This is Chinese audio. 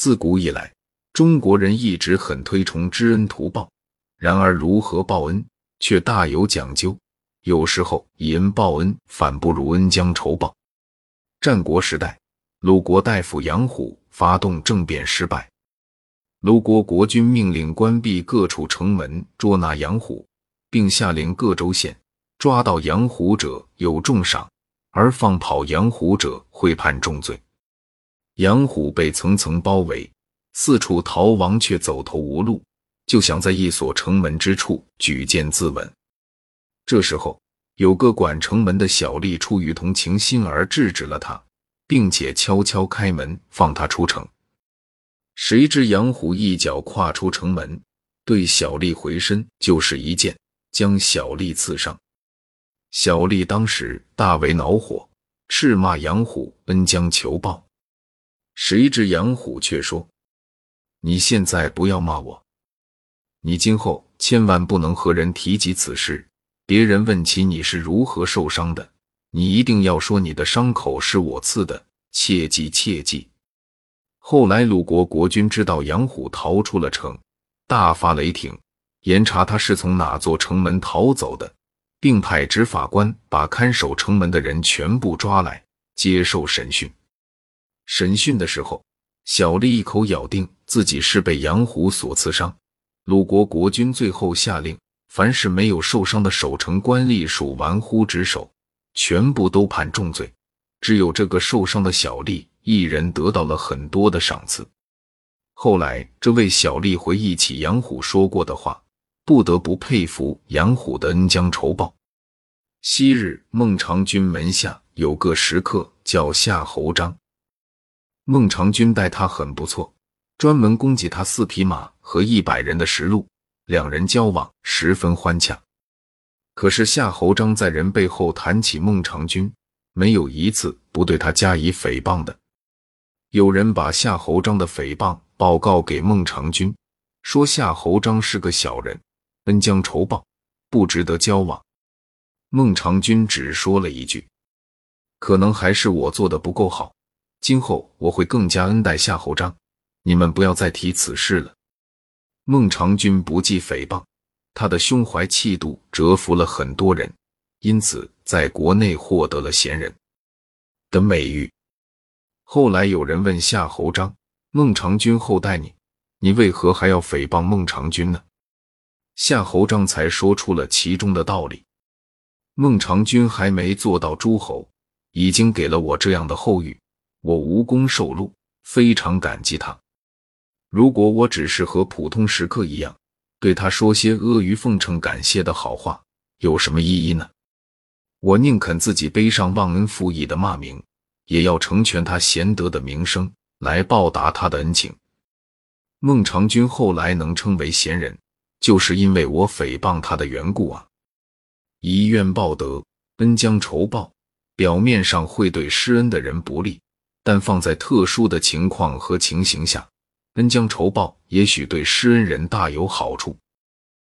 自古以来，中国人一直很推崇知恩图报，然而如何报恩却大有讲究。有时候以恩报恩，反不如恩将仇报。战国时代，鲁国大夫杨虎发动政变失败，鲁国国君命令关闭各处城门，捉拿杨虎，并下令各州县抓到杨虎者有重赏，而放跑杨虎者会判重罪。杨虎被层层包围，四处逃亡，却走投无路，就想在一所城门之处举剑自刎。这时候，有个管城门的小吏出于同情心而制止了他，并且悄悄开门放他出城。谁知杨虎一脚跨出城门，对小吏回身就是一剑，将小吏刺伤。小吏当时大为恼火，斥骂杨虎恩将仇报。谁知杨虎却说：“你现在不要骂我，你今后千万不能和人提及此事。”别人问起你是如何受伤的，你一定要说你的伤口是我刺的，切记切记。后来鲁国国君知道杨虎逃出了城，大发雷霆，严查他是从哪座城门逃走的，并派执法官把看守城门的人全部抓来接受审讯。审讯的时候，小丽一口咬定自己是被杨虎所刺伤。鲁国国君最后下令。凡是没有受伤的守城官吏属玩忽职守，全部都判重罪。只有这个受伤的小丽一人得到了很多的赏赐。后来，这位小丽回忆起杨虎说过的话，不得不佩服杨虎的恩将仇报。昔日孟尝君门下有个食客叫夏侯章，孟尝君待他很不错，专门供给他四匹马和一百人的食禄。两人交往十分欢洽，可是夏侯章在人背后谈起孟尝君，没有一次不对他加以诽谤的。有人把夏侯章的诽谤报告给孟尝君，说夏侯章是个小人，恩将仇报，不值得交往。孟尝君只说了一句：“可能还是我做的不够好，今后我会更加恩待夏侯章，你们不要再提此事了。”孟尝君不计诽谤，他的胸怀气度折服了很多人，因此在国内获得了贤人的美誉。后来有人问夏侯章：“孟尝君厚待你，你为何还要诽谤孟尝君呢？”夏侯章才说出了其中的道理：孟尝君还没做到诸侯，已经给了我这样的厚遇，我无功受禄，非常感激他。如果我只是和普通食客一样，对他说些阿谀奉承、感谢的好话，有什么意义呢？我宁肯自己背上忘恩负义的骂名，也要成全他贤德的名声，来报答他的恩情。孟尝君后来能称为贤人，就是因为我诽谤他的缘故啊！以怨报德，恩将仇报，表面上会对施恩的人不利，但放在特殊的情况和情形下。恩将仇报，也许对施恩人大有好处。